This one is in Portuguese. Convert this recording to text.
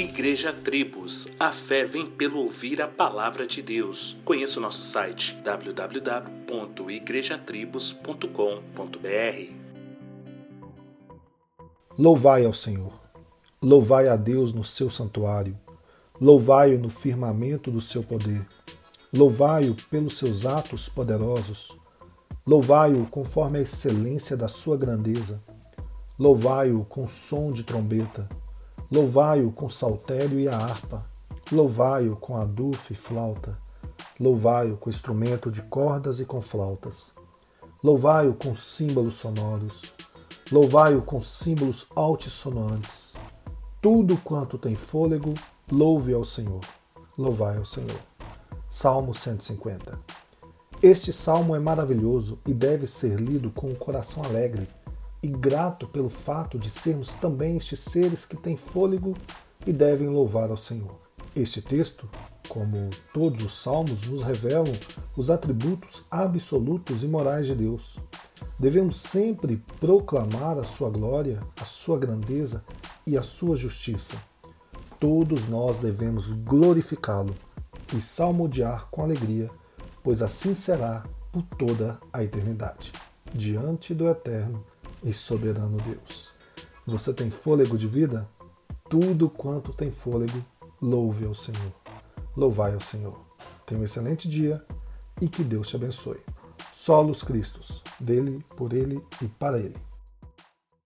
Igreja Tribos, a fé vem pelo ouvir a palavra de Deus. Conheça o nosso site www.igrejatribos.com.br. Louvai ao Senhor, louvai a Deus no seu santuário, louvai-o no firmamento do seu poder, louvai-o pelos seus atos poderosos, louvai-o conforme a excelência da sua grandeza, louvai-o com som de trombeta Louvai-o com saltério e a harpa, louvai-o com adufo e flauta, louvai-o com instrumento de cordas e com flautas, louvai-o com símbolos sonoros, louvai-o com símbolos altissonantes. Tudo quanto tem fôlego, louve ao Senhor. Louvai ao Senhor. Salmo 150. Este salmo é maravilhoso e deve ser lido com o coração alegre e grato pelo fato de sermos também estes seres que têm fôlego e devem louvar ao Senhor. Este texto, como todos os salmos, nos revelam os atributos absolutos e morais de Deus. Devemos sempre proclamar a sua glória, a sua grandeza e a sua justiça. Todos nós devemos glorificá-lo e salmodiar com alegria, pois assim será por toda a eternidade. Diante do Eterno, e soberano Deus. Você tem fôlego de vida? Tudo quanto tem fôlego, louve ao Senhor. Louvai ao Senhor. Tenha um excelente dia e que Deus te abençoe. Solos Cristos, dele, por ele e para ele.